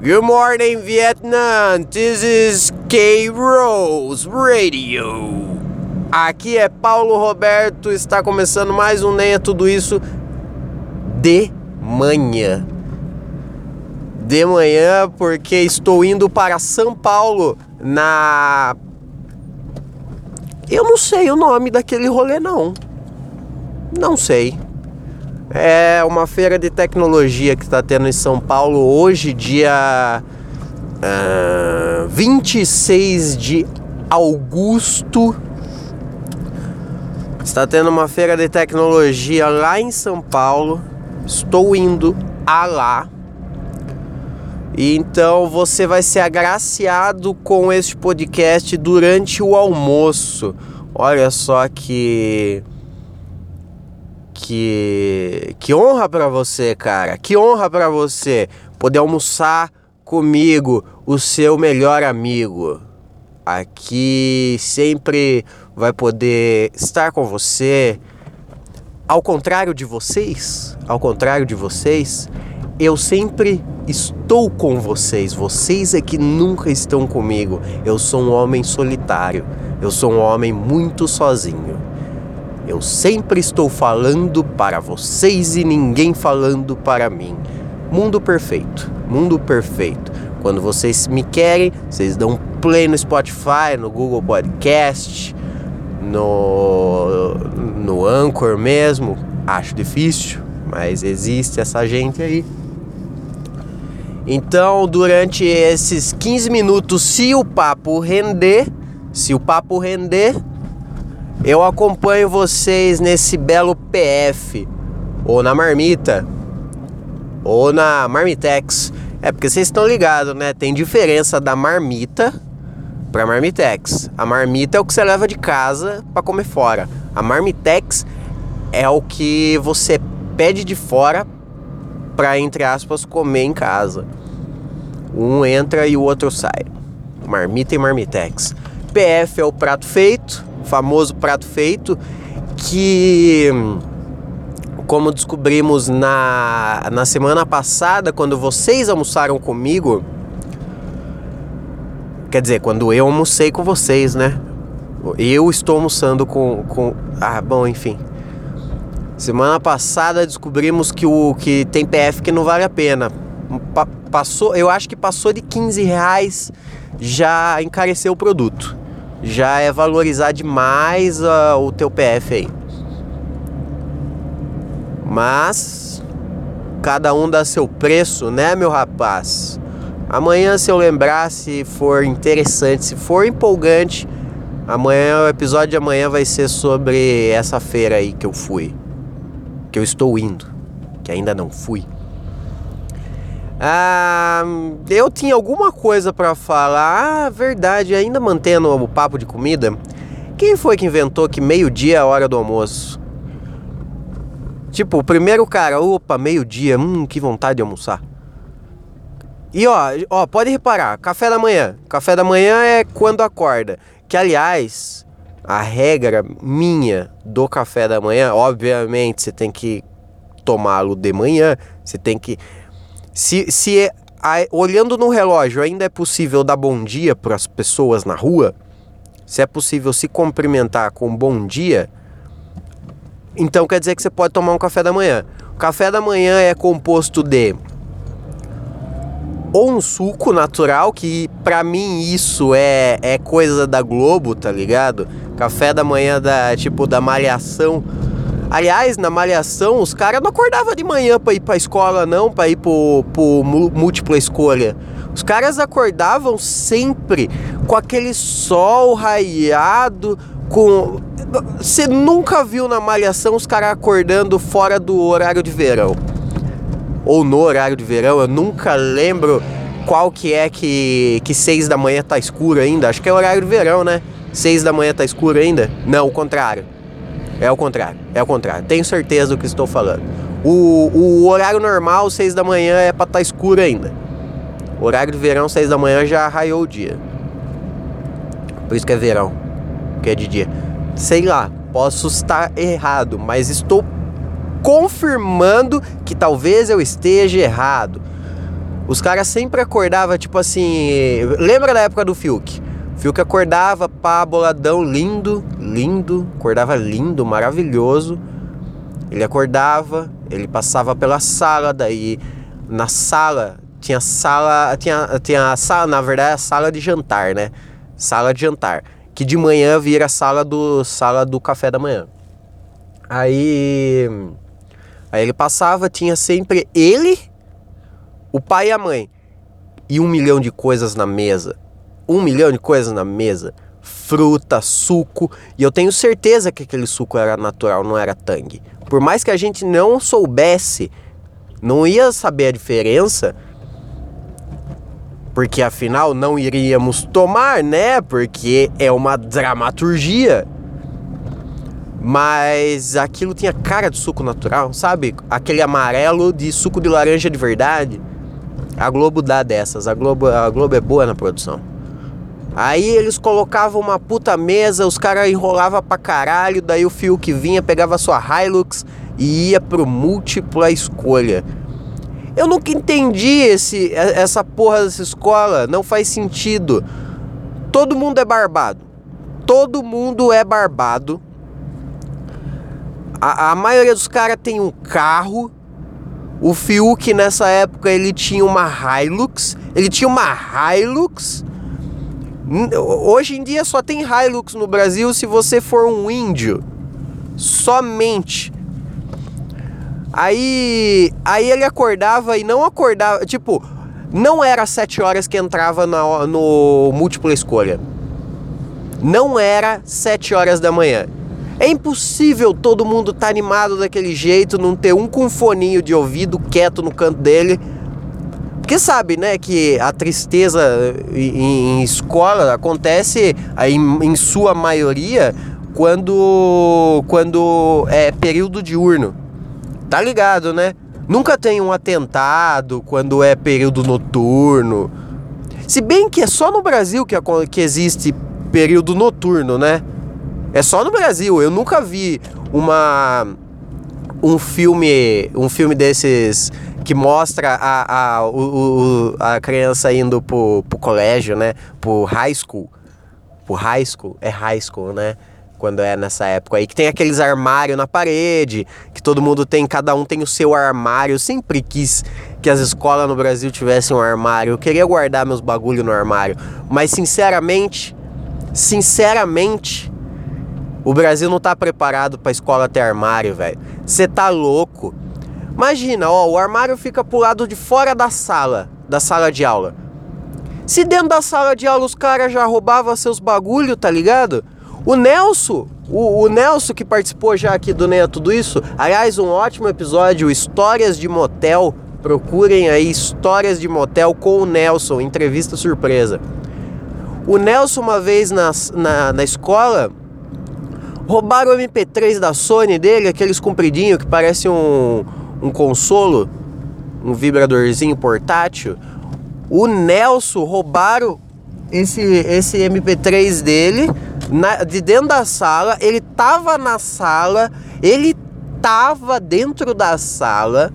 Good morning, Vietnam. This is K Rose Radio. Aqui é Paulo Roberto. Está começando mais um Nem é Tudo Isso de manhã. De manhã, porque estou indo para São Paulo na. Eu não sei o nome daquele rolê, não. Não sei. É uma feira de tecnologia que está tendo em São Paulo hoje, dia uh, 26 de agosto. Está tendo uma feira de tecnologia lá em São Paulo. Estou indo a lá. E então você vai ser agraciado com este podcast durante o almoço. Olha só que que que honra para você, cara. Que honra para você poder almoçar comigo, o seu melhor amigo. Aqui sempre vai poder estar com você. Ao contrário de vocês, ao contrário de vocês, eu sempre estou com vocês. Vocês é que nunca estão comigo. Eu sou um homem solitário. Eu sou um homem muito sozinho. Eu sempre estou falando para vocês e ninguém falando para mim. Mundo perfeito, mundo perfeito. Quando vocês me querem, vocês dão play no Spotify, no Google Podcast, no, no Anchor mesmo. Acho difícil, mas existe essa gente aí. Então, durante esses 15 minutos, se o papo render, se o papo render, eu acompanho vocês nesse belo PF, ou na Marmita, ou na Marmitex. É porque vocês estão ligados, né? Tem diferença da marmita para Marmitex. A marmita é o que você leva de casa para comer fora. A Marmitex é o que você pede de fora para entre aspas comer em casa. Um entra e o outro sai. Marmita e Marmitex. PF é o prato feito famoso prato feito, que como descobrimos na, na semana passada, quando vocês almoçaram comigo, quer dizer, quando eu almocei com vocês, né? Eu estou almoçando com, com. Ah, bom, enfim. Semana passada descobrimos que o que tem PF que não vale a pena. Pa passou, eu acho que passou de 15 reais já encareceu o produto já é valorizar demais uh, o teu PF aí. Mas cada um dá seu preço, né, meu rapaz? Amanhã, se eu lembrar, se for interessante, se for empolgante, amanhã, o episódio de amanhã vai ser sobre essa feira aí que eu fui. Que eu estou indo, que ainda não fui. Ah, eu tinha alguma coisa para falar. Ah, verdade, ainda mantendo o papo de comida. Quem foi que inventou que meio-dia é a hora do almoço? Tipo, o primeiro cara, opa, meio-dia, hum, que vontade de almoçar. E ó, ó, pode reparar, café da manhã. Café da manhã é quando acorda. Que aliás, a regra minha do café da manhã, obviamente, você tem que tomá-lo de manhã, você tem que se, se é, a, olhando no relógio ainda é possível dar bom dia para as pessoas na rua, se é possível se cumprimentar com bom dia, então quer dizer que você pode tomar um café da manhã. O café da manhã é composto de ou um suco natural, que para mim isso é, é coisa da Globo, tá ligado? Café da manhã da tipo da malhação Aliás, na malhação, os caras não acordavam de manhã pra ir pra escola, não, pra ir pro, pro múltipla escolha. Os caras acordavam sempre com aquele sol raiado, com. Você nunca viu na malhação os caras acordando fora do horário de verão. Ou no horário de verão, eu nunca lembro qual que é que, que seis da manhã tá escuro ainda. Acho que é horário de verão, né? Seis da manhã tá escuro ainda? Não, o contrário. É o contrário, é o contrário. Tenho certeza do que estou falando. O, o horário normal, 6 da manhã, é para estar tá escuro ainda. O horário de verão, 6 da manhã, já raiou o dia. Por isso que é verão, que é de dia. Sei lá, posso estar errado, mas estou confirmando que talvez eu esteja errado. Os caras sempre acordavam, tipo assim. Lembra da época do Fiuk? Fiuk acordava, pá, boladão, lindo, lindo, acordava lindo, maravilhoso. Ele acordava, ele passava pela sala, daí na sala tinha sala, tinha, tinha a sala, na verdade, a sala de jantar, né? Sala de jantar, que de manhã vira sala do sala do café da manhã. Aí aí ele passava, tinha sempre ele, o pai e a mãe e um milhão de coisas na mesa um milhão de coisas na mesa. Fruta, suco. E eu tenho certeza que aquele suco era natural, não era tangue. Por mais que a gente não soubesse, não ia saber a diferença. Porque afinal não iríamos tomar, né? Porque é uma dramaturgia. Mas aquilo tinha cara de suco natural, sabe? Aquele amarelo de suco de laranja de verdade. A Globo dá dessas. A Globo, a Globo é boa na produção. Aí eles colocavam uma puta mesa, os caras enrolavam pra caralho, daí o fio que vinha pegava sua Hilux e ia pro múltipla escolha. Eu nunca entendi esse, essa porra dessa escola, não faz sentido. Todo mundo é barbado. Todo mundo é barbado. A, a maioria dos caras tem um carro. O Fiuk nessa época ele tinha uma Hilux. Ele tinha uma Hilux Hoje em dia só tem Hilux no Brasil se você for um índio. Somente. Aí, aí ele acordava e não acordava, tipo, não era sete horas que entrava no, no múltipla escolha. Não era sete horas da manhã. É impossível todo mundo estar tá animado daquele jeito, não ter um com foninho de ouvido quieto no canto dele porque sabe, né, que a tristeza em, em escola acontece em, em sua maioria quando, quando é período diurno. Tá ligado, né? Nunca tem um atentado quando é período noturno. Se bem que é só no Brasil que, que existe período noturno, né? É só no Brasil. Eu nunca vi uma um filme um filme desses que mostra a, a, o, o, a criança indo pro, pro colégio, né? Pro high school. Pro high school, é high school, né? Quando é nessa época aí, que tem aqueles armários na parede, que todo mundo tem, cada um tem o seu armário. Eu sempre quis que as escolas no Brasil tivessem um armário. Eu queria guardar meus bagulho no armário. Mas sinceramente, sinceramente, o Brasil não tá preparado pra escola ter armário, velho. Você tá louco. Imagina, ó, o armário fica pro lado de fora da sala, da sala de aula. Se dentro da sala de aula os caras já roubavam seus bagulho, tá ligado? O Nelson, o, o, Nelson que participou já aqui do Neia Tudo Isso, aliás, um ótimo episódio, Histórias de Motel. Procurem aí Histórias de Motel com o Nelson, entrevista surpresa. O Nelson, uma vez na, na, na escola, roubaram o MP3 da Sony dele, aqueles compridinhos que parece um, um consolo, um vibradorzinho portátil. O Nelson roubaram esse, esse MP3 dele na, de dentro da sala. Ele tava na sala, ele tava dentro da sala.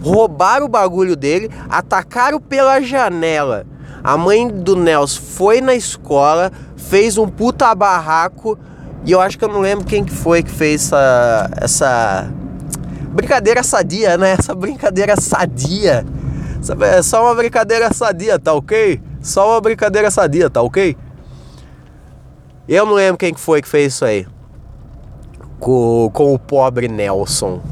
Roubaram o bagulho dele, atacaram pela janela. A mãe do Nelson foi na escola, fez um puta barraco. E eu acho que eu não lembro quem que foi que fez essa, essa Brincadeira sadia, né? Essa brincadeira sadia. É só uma brincadeira sadia, tá ok? Só uma brincadeira sadia, tá ok? Eu não lembro quem foi que fez isso aí. Com, com o pobre Nelson.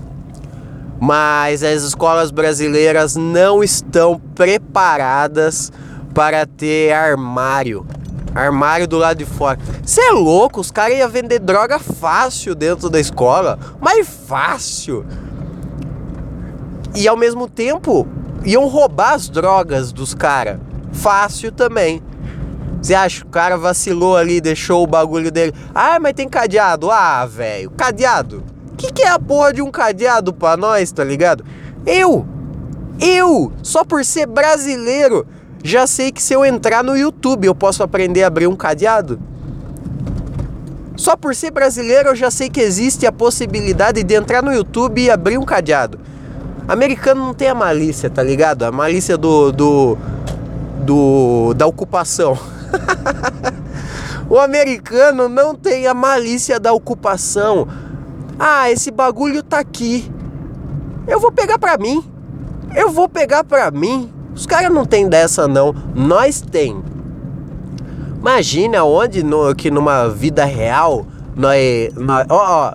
Mas as escolas brasileiras não estão preparadas para ter armário. Armário do lado de fora. Você é louco? Os caras iam vender droga fácil dentro da escola. Mas fácil. E ao mesmo tempo, iam roubar as drogas dos caras. Fácil também. Você acha que o cara vacilou ali, deixou o bagulho dele? Ah, mas tem cadeado. Ah, velho, cadeado. O que, que é a porra de um cadeado pra nós, tá ligado? Eu, eu, só por ser brasileiro, já sei que se eu entrar no YouTube eu posso aprender a abrir um cadeado. Só por ser brasileiro eu já sei que existe a possibilidade de entrar no YouTube e abrir um cadeado. Americano não tem a malícia, tá ligado? A malícia do. do. do da ocupação. o americano não tem a malícia da ocupação. Ah, esse bagulho tá aqui. Eu vou pegar pra mim. Eu vou pegar pra mim. Os caras não tem dessa não. Nós tem. Imagina onde no, que numa vida real nós. nós ó, ó,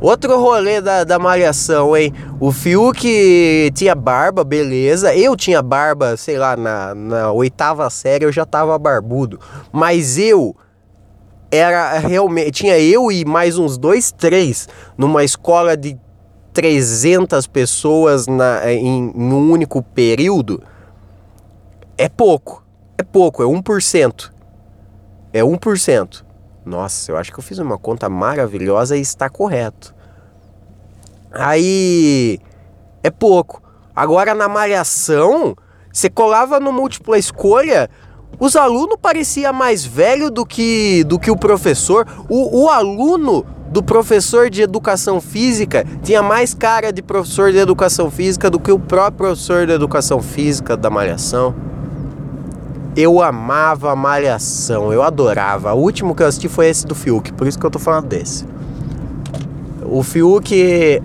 outro rolê da, da malhação, hein? O Fiuk tinha barba, beleza. Eu tinha barba, sei lá, na, na oitava série eu já tava barbudo. Mas eu era realmente. Tinha eu e mais uns dois, três numa escola de 300 pessoas na, em, em um único período. É pouco. É pouco, é 1%. É 1%. Nossa, eu acho que eu fiz uma conta maravilhosa e está correto. Aí é pouco. Agora na malhação, você colava no múltipla escolha, os alunos parecia mais velho do que do que o professor. O, o aluno do professor de educação física tinha mais cara de professor de educação física do que o próprio professor de educação física da malhação. Eu amava Malhação, eu adorava. O último que eu assisti foi esse do Fiuk, por isso que eu tô falando desse. O Fiuk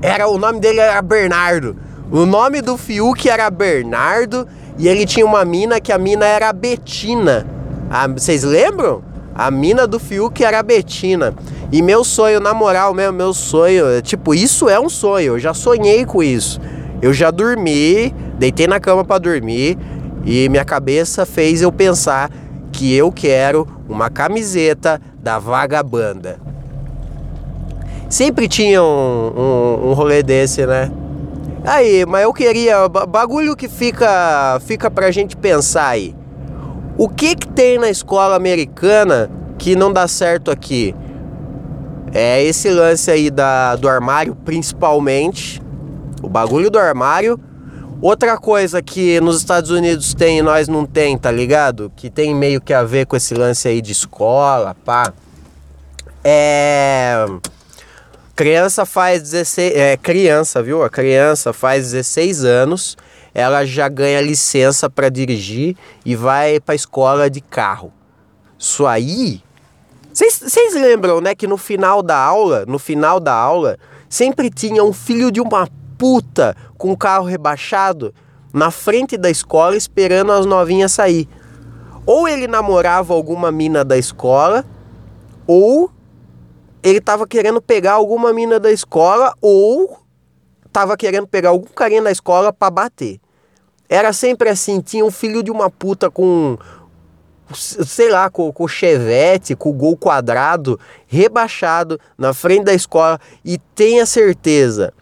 era o nome dele era Bernardo. O nome do Fiuk era Bernardo e ele tinha uma mina que a mina era Betina. Ah, vocês lembram? A mina do Fiuk era Betina. E meu sonho, na moral mesmo, meu sonho, tipo, isso é um sonho. Eu já sonhei com isso. Eu já dormi, deitei na cama para dormir e minha cabeça fez eu pensar que eu quero uma camiseta da vagabanda. Sempre tinha um, um, um rolê desse, né? Aí, mas eu queria bagulho que fica fica pra gente pensar aí. O que que tem na escola americana que não dá certo aqui? É esse lance aí da, do armário, principalmente. O bagulho do armário Outra coisa que nos Estados Unidos tem e nós não tem, tá ligado? Que tem meio que a ver com esse lance aí de escola, pá. É. Criança faz 16. É, criança, viu? A criança faz 16 anos, ela já ganha licença para dirigir e vai pra escola de carro. Isso aí. Vocês lembram, né, que no final da aula, no final da aula, sempre tinha um filho de uma puta com o carro rebaixado na frente da escola esperando as novinhas sair. Ou ele namorava alguma mina da escola, ou ele tava querendo pegar alguma mina da escola, ou tava querendo pegar algum carinha da escola para bater. Era sempre assim, tinha um filho de uma puta com sei lá, com, com chevette, com gol quadrado, rebaixado na frente da escola e tenha certeza,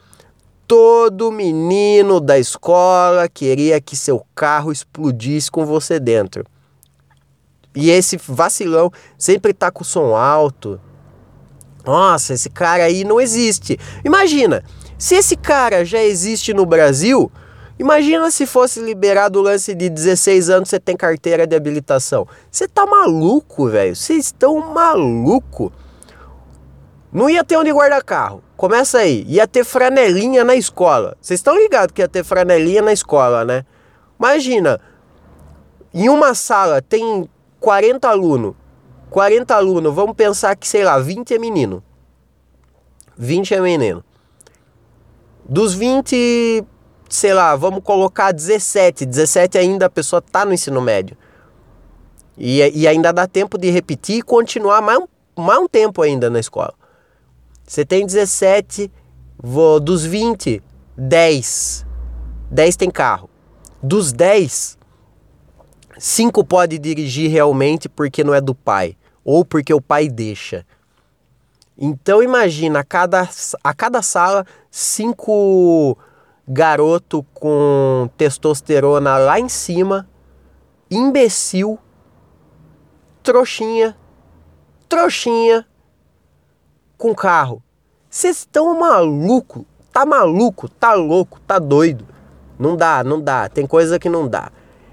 Todo menino da escola queria que seu carro explodisse com você dentro. E esse vacilão sempre tá com o som alto. Nossa, esse cara aí não existe. Imagina, se esse cara já existe no Brasil, imagina se fosse liberado o lance de 16 anos você tem carteira de habilitação. Você tá maluco, velho? Vocês estão maluco. Não ia ter onde guardar carro. Começa aí. Ia ter franelinha na escola. Vocês estão ligados que ia ter franelinha na escola, né? Imagina. Em uma sala tem 40 alunos. 40 alunos, vamos pensar que, sei lá, 20 é menino. 20 é menino. Dos 20, sei lá, vamos colocar 17. 17 ainda a pessoa tá no ensino médio. E, e ainda dá tempo de repetir e continuar mais mais um tempo ainda na escola. Você tem 17, vou, dos 20, 10. 10 tem carro. Dos 10, 5 pode dirigir realmente porque não é do pai. Ou porque o pai deixa. Então imagina, a cada, a cada sala, cinco garoto com testosterona lá em cima, imbecil, trouxinha, trouxinha, com carro. Vocês estão maluco? Tá maluco? Tá louco? Tá doido? Não dá, não dá. Tem coisa que não dá.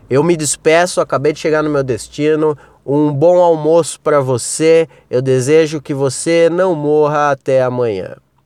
Eu me despeço, acabei de chegar no meu destino. Um bom almoço para você. Eu desejo que você não morra até amanhã.